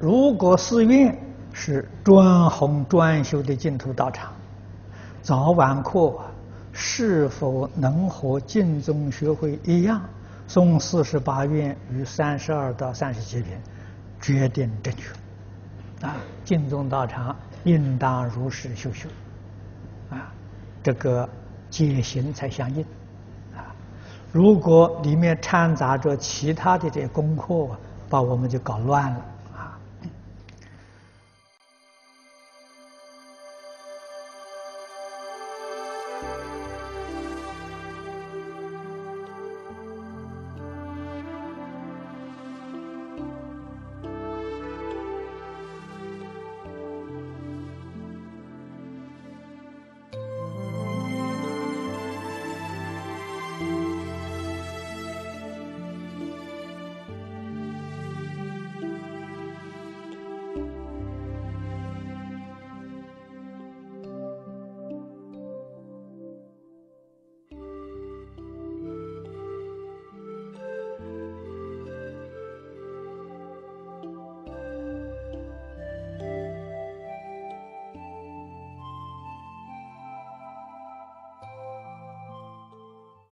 如果寺院是专弘专修的净土道场，早晚课是否能和净宗学会一样诵四十八愿与三十二到三十七品，决定正确。啊，净宗道场应当如实修修，啊，这个戒行才相应。啊，如果里面掺杂着其他的这些功课，把我们就搞乱了。